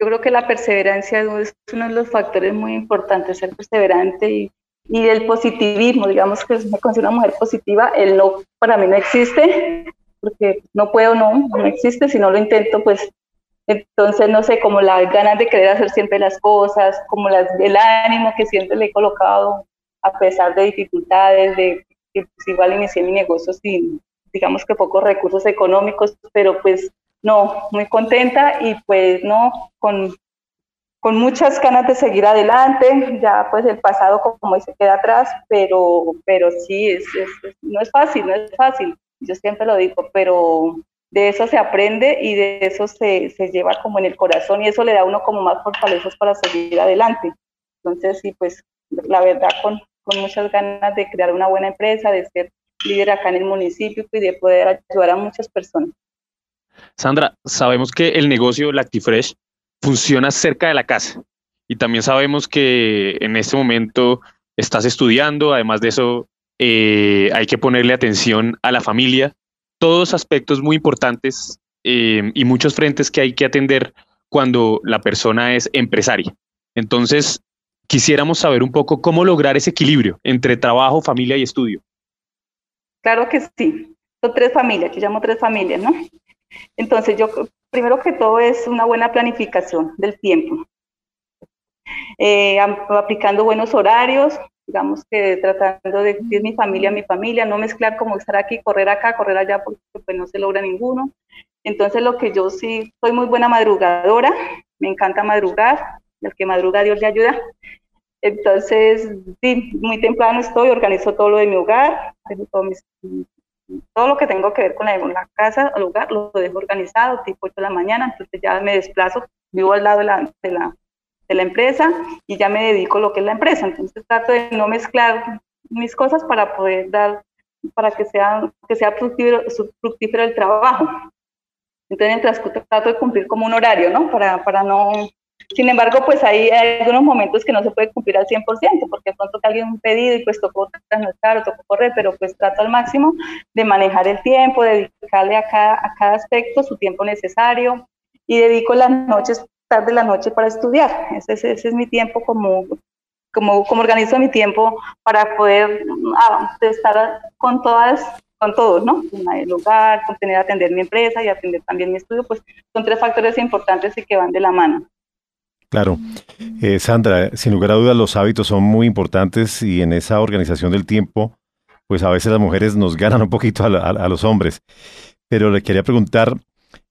Yo creo que la perseverancia es uno de los factores muy importantes, ser perseverante y, y el positivismo, digamos que me considero una mujer positiva, el no para mí no existe, porque no puedo, no, no existe, si no lo intento, pues entonces, no sé, como las ganas de querer hacer siempre las cosas, como las, el ánimo que siempre le he colocado a pesar de dificultades, de que pues, igual inicié mi negocio sin, digamos que pocos recursos económicos, pero pues no, muy contenta y pues no, con, con muchas ganas de seguir adelante, ya pues el pasado como se queda atrás, pero, pero sí, es, no es fácil, no es fácil, yo siempre lo digo, pero de eso se aprende y de eso se, se lleva como en el corazón y eso le da a uno como más fortalezas para seguir adelante. Entonces, sí, pues la verdad, con, con muchas ganas de crear una buena empresa, de ser líder acá en el municipio y de poder ayudar a muchas personas. Sandra, sabemos que el negocio Lactifresh funciona cerca de la casa y también sabemos que en este momento estás estudiando, además de eso eh, hay que ponerle atención a la familia, todos aspectos muy importantes eh, y muchos frentes que hay que atender cuando la persona es empresaria. Entonces, quisiéramos saber un poco cómo lograr ese equilibrio entre trabajo, familia y estudio. Claro que sí. Son tres familias, yo llamo tres familias, ¿no? Entonces, yo primero que todo es una buena planificación del tiempo. Eh, aplicando buenos horarios, digamos que tratando de decir mi familia, mi familia, no mezclar como estar aquí, correr acá, correr allá, porque pues no se logra ninguno. Entonces lo que yo sí, soy muy buena madrugadora, me encanta madrugar, el que madruga Dios le ayuda. Entonces, sí, muy temprano estoy, organizo todo lo de mi hogar, todo lo que tengo que ver con la, casa el lugar, lo dejo organizado, tipo 8 de la mañana, entonces ya me desplazo, vivo al lado de la, de la, de la empresa y ya me dedico a lo que es la empresa. Entonces trato de no mezclar mis cosas para poder dar, para que sea, que sea fructífero, fructífero el trabajo. Entonces, trato de cumplir como un horario, ¿no? Para, para no sin embargo, pues hay, algunos momentos que no se puede cumplir al 100%, porque pronto que alguien un pedido y pues tocó trasnochar o tocó correr, pero pues trato al máximo de manejar el tiempo, de dedicarle a cada, a cada aspecto su tiempo necesario y dedico las noches, tarde la noche para estudiar. Ese, ese, es mi tiempo como, como, como organizo mi tiempo para poder ah, estar con todas con todos, ¿no? El hogar, con tener atender mi empresa y atender también mi estudio, pues son tres factores importantes y que van de la mano. Claro. Eh, Sandra, sin lugar a dudas los hábitos son muy importantes y en esa organización del tiempo, pues a veces las mujeres nos ganan un poquito a, los hombres. Pero le quería preguntar,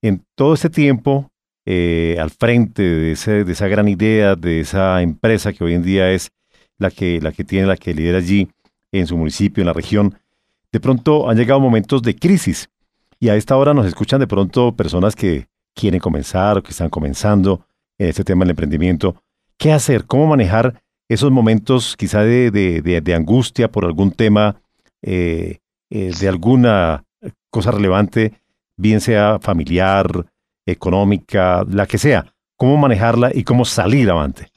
en todo este tiempo, eh, al frente de, esa gran idea, de esa empresa que hoy en día es la que, la que tiene, la que lidera allí en su municipio, en la región, de pronto han llegado momentos de crisis y a esta hora nos escuchan de pronto personas que quieren comenzar o que están comenzando en este tema del emprendimiento. ¿Qué hacer? ¿Cómo manejar esos momentos quizá de, de, angustia por algún tema, eh, eh, de alguna cosa relevante, bien sea familiar, económica, la que sea? ¿Cómo manejarla y cómo salir avante?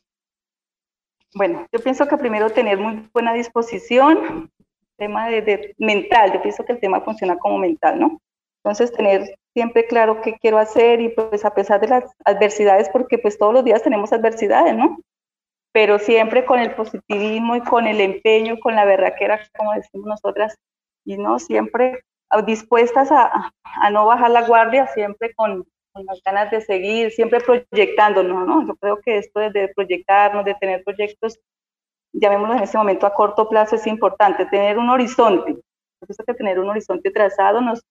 Bueno, yo pienso que primero tener muy buena disposición, tema de, mental, yo pienso que el tema funciona como mental, ¿no? Entonces, tener siempre claro qué quiero hacer y pues a pesar de las adversidades, porque pues todos los días tenemos adversidades, ¿no? Pero siempre con el positivismo y con el empeño, con la berraquera, como decimos nosotras, y no siempre dispuestas a, a no bajar la guardia, siempre con, con, las ganas de seguir, siempre proyectándonos, ¿no? Yo creo que esto de proyectarnos, de tener proyectos, llamémoslo en este momento a corto plazo, es importante, tener un horizonte. Yo que tener un horizonte trazado nos,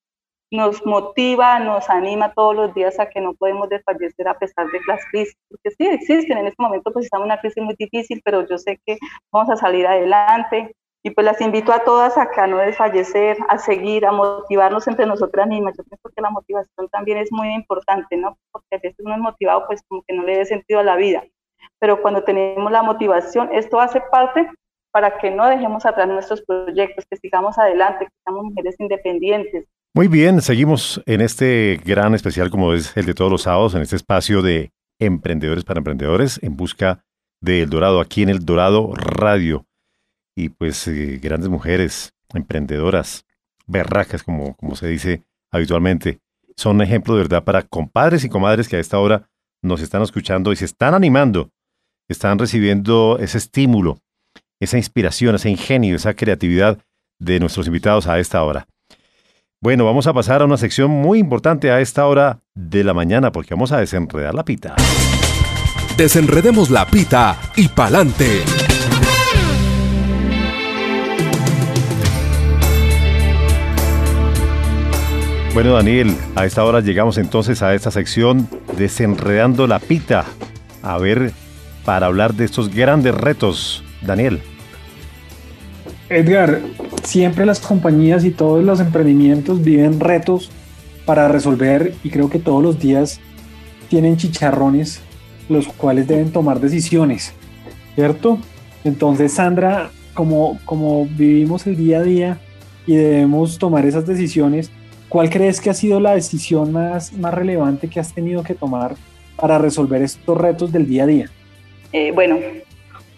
nos motiva, nos anima todos los días a que no podemos desfallecer a pesar de las crisis, porque sí existen, en este momento pues estamos en una crisis muy difícil, pero yo sé que vamos a salir adelante y pues las invito a todas a que a no desfallecer, a seguir, a motivarnos entre nosotras mismas. Yo pienso que la motivación también es muy importante, ¿no? Porque a veces uno es motivado pues como que no le dé sentido a la vida, pero cuando tenemos la motivación, esto hace parte para que no dejemos atrás nuestros proyectos, que sigamos adelante, que seamos mujeres independientes, muy bien, seguimos en este gran especial como es el de todos los sábados, en este espacio de Emprendedores para Emprendedores, en busca de Dorado, aquí en El Dorado Radio. Y pues eh, grandes mujeres, emprendedoras, berracas, como, como se dice habitualmente, son ejemplo de verdad para compadres y comadres que a esta hora nos están escuchando y se están animando, están recibiendo ese estímulo, esa inspiración, ese ingenio, esa creatividad de nuestros invitados a esta hora. Bueno, vamos a pasar a una sección muy importante a esta hora de la mañana porque vamos a desenredar la pita. Desenredemos la pita y pa'lante. Bueno, Daniel, a esta hora llegamos entonces a esta sección Desenredando la pita. A ver, para hablar de estos grandes retos, Daniel. Edgar, siempre las compañías y todos los emprendimientos viven retos para resolver y creo que todos los días tienen chicharrones los cuales deben tomar decisiones, ¿cierto? Entonces, Sandra, como, como vivimos el día a día y debemos tomar esas decisiones, ¿cuál crees que ha sido la decisión más, más relevante que has tenido que tomar para resolver estos retos del día a día? Eh, bueno,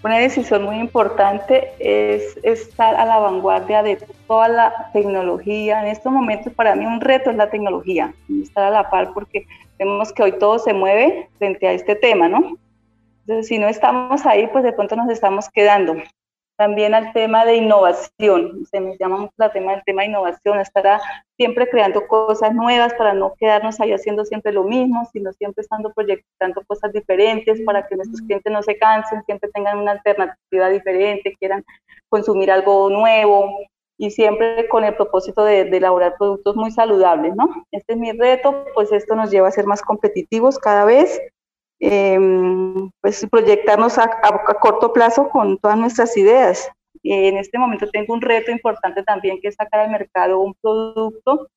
una decisión muy importante es estar a la vanguardia de toda la tecnología. En estos momentos para mí un reto es la tecnología, estar a la par porque vemos que hoy todo se mueve frente a este tema, ¿no? Entonces, si no estamos ahí, pues de pronto nos estamos quedando también al tema de innovación. Se me llama mucho el tema del tema de innovación, estará siempre creando cosas nuevas para no quedarnos ahí haciendo siempre lo mismo, sino siempre estando proyectando cosas diferentes para que nuestros clientes no se cansen, siempre tengan una alternativa diferente, quieran consumir algo nuevo y siempre con el propósito de, elaborar productos muy saludables, ¿no? Este es mi reto, pues esto nos lleva a ser más competitivos cada vez Em, pues proyectarnos a, corto plazo con todas nuestras ideas. en este momento tengo un reto importante también que es sacar al mercado un producto,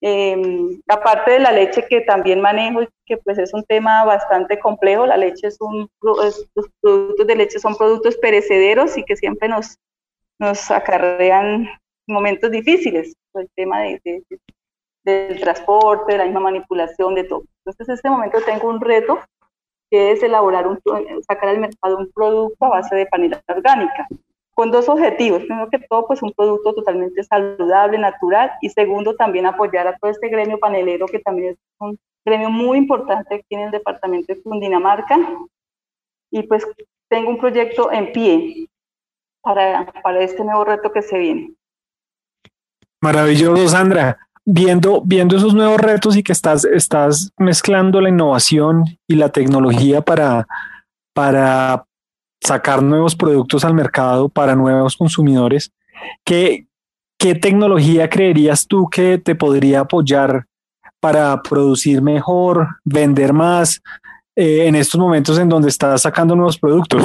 em, aparte de la leche que también manejo y que pues es un tema bastante complejo, la leche es un, los productos de leche son productos perecederos y que siempre nos, nos acarrean momentos difíciles, el tema de, del transporte, de la misma manipulación, de todo. Entonces, en este momento tengo un reto que es elaborar un, sacar al mercado un producto a base de panela orgánica, con dos objetivos. Primero que todo, pues un producto totalmente saludable, natural, y segundo, también apoyar a todo este gremio panelero, que también es un gremio muy importante aquí en el departamento de Cundinamarca. Y pues tengo un proyecto en pie para, para este nuevo reto que se viene. Maravilloso, Sandra viendo, viendo esos nuevos retos y que estás, estás mezclando la innovación y la tecnología para, para sacar nuevos productos al mercado para nuevos consumidores, ¿qué, ¿qué tecnología creerías tú que te podría apoyar para producir mejor, vender más eh, en estos momentos en donde estás sacando nuevos productos?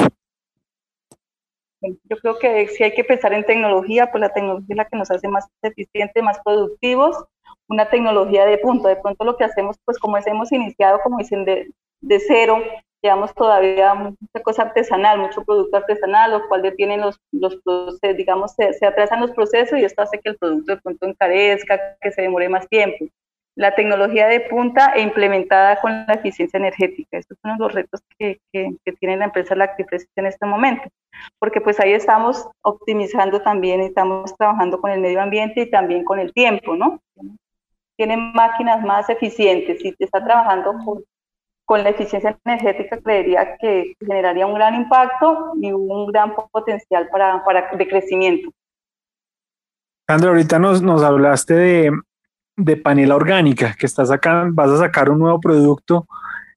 Yo creo que si hay que pensar en tecnología, pues la tecnología es la que nos hace más eficientes, más productivos una tecnología de punto. De pronto lo que hacemos, pues como es, hemos iniciado, como dicen, de, cero, llevamos todavía mucha cosa artesanal, mucho producto artesanal, lo cual detienen los, los procesos, digamos, se, se, atrasan los procesos y esto hace que el producto de pronto encarezca, que se demore más tiempo. La tecnología de punta e implementada con la eficiencia energética. Estos son los retos que, que, que tiene la empresa Lactifresh en este momento, porque pues ahí estamos optimizando también, estamos trabajando con el medio ambiente y también con el tiempo, ¿no? Tiene máquinas más eficientes y está trabajando con, con la eficiencia energética, creería que generaría un gran impacto y un gran potencial para, para de crecimiento. Sandra, ahorita nos, nos hablaste de, de panela orgánica, que estás acá, vas a sacar un nuevo producto,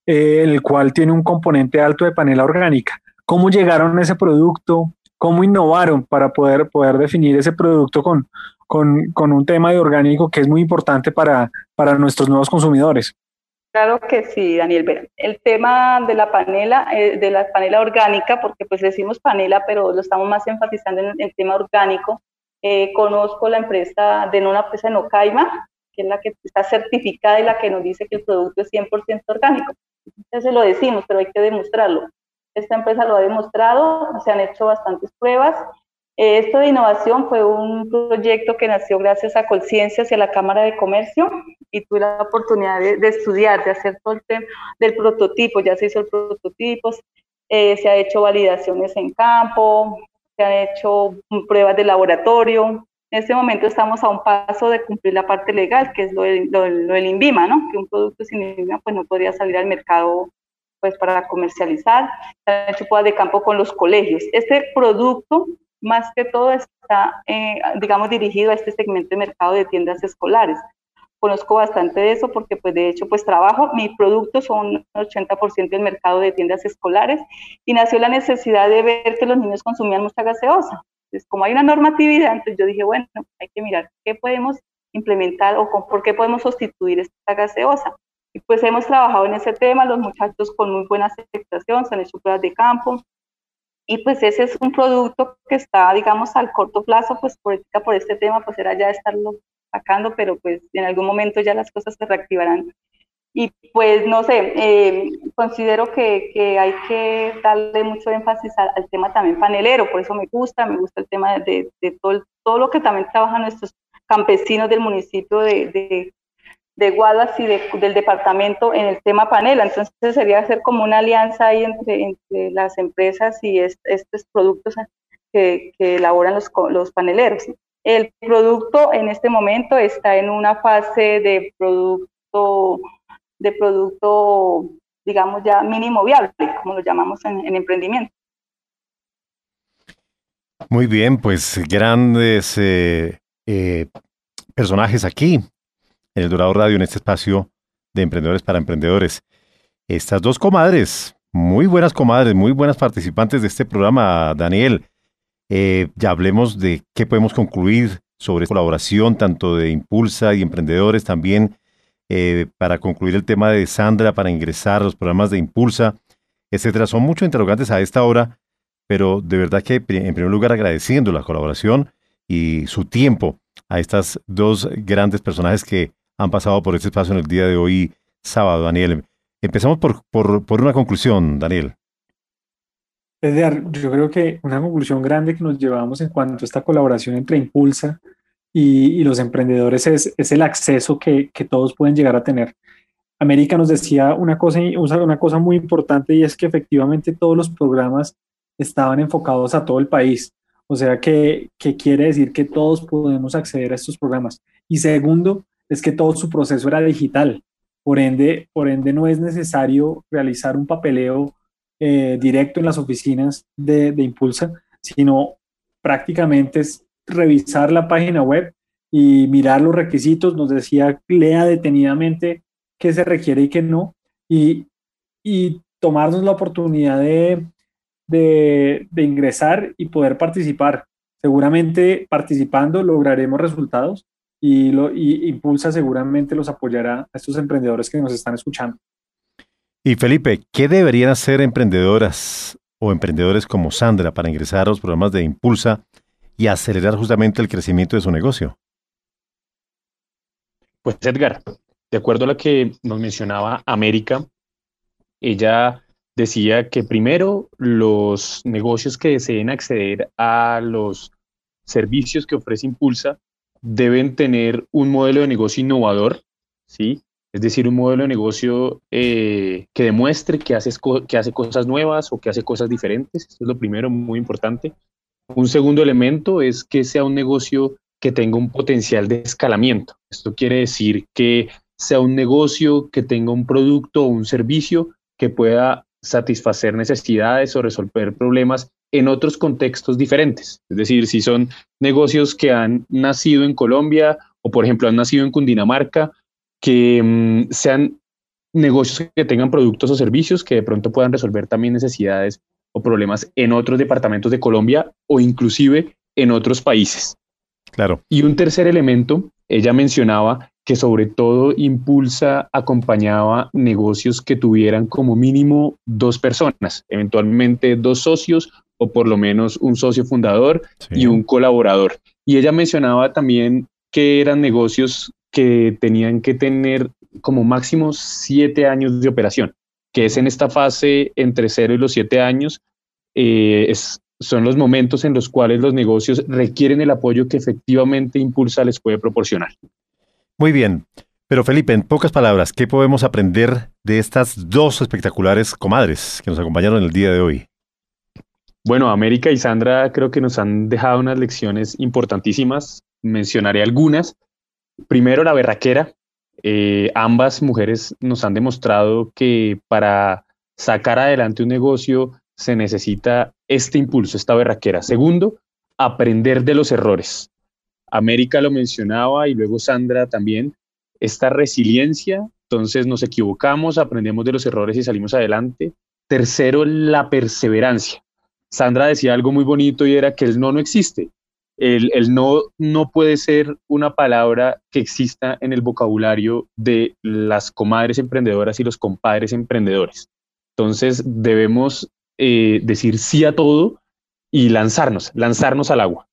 eh, el cual tiene un componente alto de panela orgánica. ¿Cómo llegaron a ese producto? ¿Cómo innovaron para poder, poder definir ese producto con, con, un tema de orgánico que es muy importante para, para nuestros nuevos consumidores? Claro que sí, Daniel. El tema de la panela, eh, de la panela orgánica, porque pues decimos panela, pero lo estamos más enfatizando en el tema orgánico. Eh, conozco la empresa de una empresa en Ocaima, que es la que está certificada y la que nos dice que el producto es 100% orgánico. Entonces lo decimos, pero hay que demostrarlo. Esta empresa lo ha demostrado, se han hecho bastantes pruebas esto de innovación fue un proyecto que nació gracias a Colciencias y a la Cámara de Comercio y tuve la oportunidad de, estudiar, de hacer todo el tema del prototipo. Ya se hizo el prototipo, eh, se ha hecho validaciones en campo, se han hecho pruebas de laboratorio. En este momento estamos a un paso de cumplir la parte legal, que es lo, del INVIMA, ¿no? Que un producto sin INVIMA pues no podría salir al mercado pues para comercializar. Hecho pruebas de campo con los colegios. Este producto más que todo está, eh, digamos, dirigido a este segmento de mercado de tiendas escolares. Conozco bastante de eso porque, pues, de hecho, pues trabajo, mis productos son 80% del mercado de tiendas escolares y nació la necesidad de ver que los niños consumían mucha gaseosa. Entonces, como hay una normatividad, entonces yo dije, bueno, hay que mirar qué podemos implementar o con, por qué podemos sustituir esta gaseosa. Y pues hemos trabajado en ese tema, los muchachos con muy buena aceptación, se han hecho pruebas de campo, y pues ese es un producto que está, digamos, al corto plazo, pues por, por este tema, pues era ya estarlo sacando, pero pues en algún momento ya las cosas se reactivarán. Y pues no sé, eh, considero que, que, hay que darle mucho énfasis al, tema también panelero, por eso me gusta, me gusta el tema de, de todo, todo lo que también trabajan nuestros campesinos del municipio de, de de Guadas y del departamento en el tema panela. Entonces sería hacer como una alianza ahí entre, entre las empresas y estos productos que, elaboran los, los paneleros. El producto en este momento está en una fase de producto, de producto, digamos ya mínimo viable, como lo llamamos en, emprendimiento. Muy bien, pues grandes eh, eh, personajes aquí en el Dorado Radio, en este espacio de emprendedores para emprendedores. Estas dos comadres, muy buenas comadres, muy buenas participantes de este programa, Daniel. Eh, ya hablemos de qué podemos concluir sobre colaboración, tanto de Impulsa y emprendedores, también eh, para concluir el tema de Sandra, para ingresar a los programas de Impulsa, etcétera. Son muchos interrogantes a esta hora, pero de verdad que en primer lugar agradeciendo la colaboración y su tiempo a estas dos grandes personajes que han pasado por este espacio en el día de hoy, sábado, Daniel. Empezamos por, por, una conclusión, Daniel. yo creo que una conclusión grande que nos llevamos en cuanto a esta colaboración entre Impulsa y, los emprendedores es, es el acceso que, que, todos pueden llegar a tener. América nos decía una cosa, una cosa muy importante y es que efectivamente todos los programas estaban enfocados a todo el país. O sea que, que quiere decir que todos podemos acceder a estos programas. Y segundo, es que todo su proceso era digital. Por ende, por ende no es necesario realizar un papeleo eh, directo en las oficinas de, Impulsa, sino prácticamente es revisar la página web y mirar los requisitos. Nos decía, lea detenidamente qué se requiere y qué no, y, y tomarnos la oportunidad de, de, de, ingresar y poder participar. Seguramente participando lograremos resultados y, lo, y Impulsa seguramente los apoyará a estos emprendedores que nos están escuchando. Y Felipe, ¿qué deberían hacer emprendedoras o emprendedores como Sandra para ingresar a los programas de Impulsa y acelerar justamente el crecimiento de su negocio? Pues Edgar, de acuerdo a lo que nos mencionaba América, ella decía que primero los negocios que deseen acceder a los servicios que ofrece Impulsa deben tener un modelo de negocio innovador, ¿sí? Es decir, un modelo de negocio eh, que demuestre que hace, que hace cosas nuevas o que hace cosas diferentes. Esto es lo primero, muy importante. Un segundo elemento es que sea un negocio que tenga un potencial de escalamiento. Esto quiere decir que sea un negocio que tenga un producto o un servicio que pueda satisfacer necesidades o resolver problemas en otros contextos diferentes. Es decir, si son negocios que han nacido en Colombia o, por ejemplo, han nacido en Cundinamarca, que mm, sean negocios que tengan productos o servicios que de pronto puedan resolver también necesidades o problemas en otros departamentos de Colombia o inclusive en otros países. Claro. Y un tercer elemento, ella mencionaba que sobre todo impulsa, acompañaba negocios que tuvieran como mínimo dos personas, eventualmente dos socios o por lo menos un socio fundador y un colaborador. Y ella mencionaba también que eran negocios que tenían que tener como máximo siete años de operación, que es en esta fase entre cero y los siete años, eh, son los momentos en los cuales los negocios requieren el apoyo que efectivamente Impulsa les puede proporcionar. Muy bien, pero Felipe, en pocas palabras, ¿qué podemos aprender de estas dos espectaculares comadres que nos acompañaron el día de hoy? Bueno, América y Sandra creo que nos han dejado unas lecciones importantísimas. Mencionaré algunas. Primero, la berraquera. Eh, ambas mujeres nos han demostrado que para sacar adelante un negocio se necesita este impulso, esta berraquera. Segundo, aprender de los errores. América lo mencionaba y luego Sandra también, esta resiliencia, entonces nos equivocamos, aprendemos de los errores y salimos adelante. Tercero, la perseverancia. Sandra decía algo muy bonito y era que el no no existe. El, el, no no puede ser una palabra que exista en el vocabulario de las comadres emprendedoras y los compadres emprendedores. Entonces debemos eh, decir sí a todo y lanzarnos, lanzarnos al agua.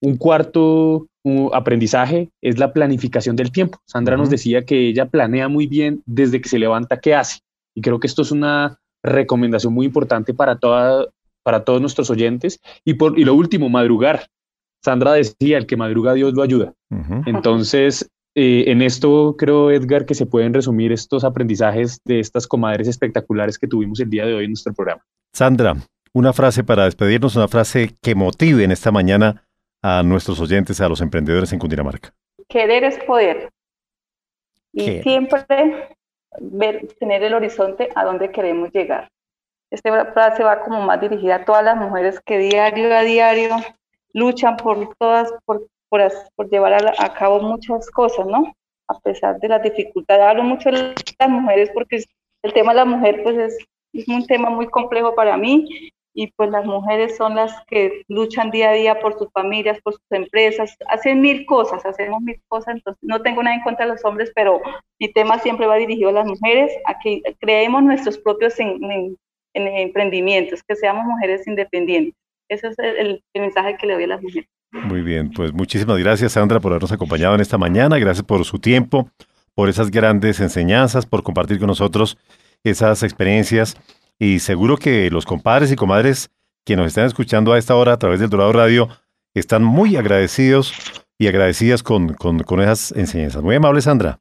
Un cuarto aprendizaje es la planificación del tiempo. Sandra nos decía que ella planea muy bien desde que se levanta qué hace. Y creo que esto es una recomendación muy importante para, toda, para todos nuestros oyentes. Y, por, y lo último, madrugar. Sandra decía, el que madruga Dios lo ayuda. Entonces, eh, en esto creo, Edgar, que se pueden resumir estos aprendizajes de estas comadres espectaculares que tuvimos el día de hoy en nuestro programa. Sandra, una frase para despedirnos, una frase que motive en esta mañana a nuestros oyentes, a los emprendedores en Cundinamarca. Querer es poder. Y siempre ver, tener el horizonte a donde queremos llegar. Esta frase va como más dirigida a todas las mujeres que diario a diario luchan por todas, por, por, llevar a, cabo muchas cosas, ¿no? A pesar de las dificultades. Hablo mucho de las mujeres porque el tema de la mujer pues es, es un tema muy complejo para mí y pues las mujeres son las que luchan día a día por sus familias, por sus empresas, hacen mil cosas, hacemos mil cosas, entonces no tengo nada en contra de los hombres, pero mi tema siempre va dirigido a las mujeres, a que creemos nuestros propios en, emprendimientos, que seamos mujeres independientes. Ese es el, el mensaje que le doy a las mujeres. Muy bien, pues muchísimas gracias Sandra por habernos acompañado en esta mañana, gracias por su tiempo, por esas grandes enseñanzas, por compartir con nosotros esas experiencias y seguro que los compadres y comadres que nos están escuchando a esta hora a través del Dorado Radio están muy agradecidos y agradecidas con, con, esas enseñanzas. Muy amable, Sandra.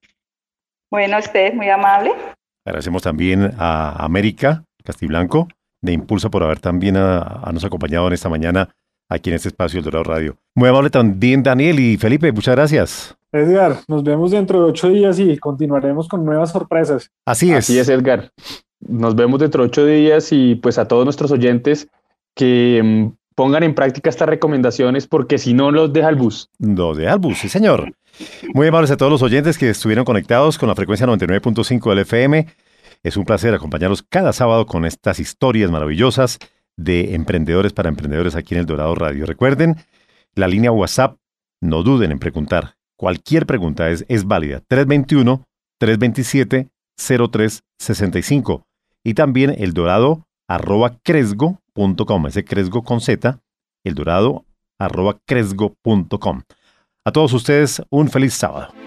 Bueno, usted es muy amable. Agradecemos también a América Castiblanco de Impulso por haber también a, nos acompañado en esta mañana aquí en este espacio del Dorado Radio. Muy amable también Daniel y Felipe, muchas gracias. Edgar, nos vemos dentro de ocho días y continuaremos con nuevas sorpresas. Así es. Así es, Edgar. Nos vemos dentro de ocho días y pues a todos nuestros oyentes que mm, pongan en práctica estas recomendaciones porque si no los deja el bus. Los deja el bus, sí señor. Muy amables a todos los oyentes que estuvieron conectados con la frecuencia 99.5 del FM. Es un placer acompañarlos cada sábado con estas historias maravillosas de emprendedores para emprendedores aquí en el Dorado Radio. Recuerden, la línea WhatsApp, no duden en preguntar. Cualquier pregunta es, es válida. 321 327 0365 y también el dorado arroba cresgo.com, ese cresgo con Z, el dorado arroba cresgo.com. A todos ustedes, un feliz sábado.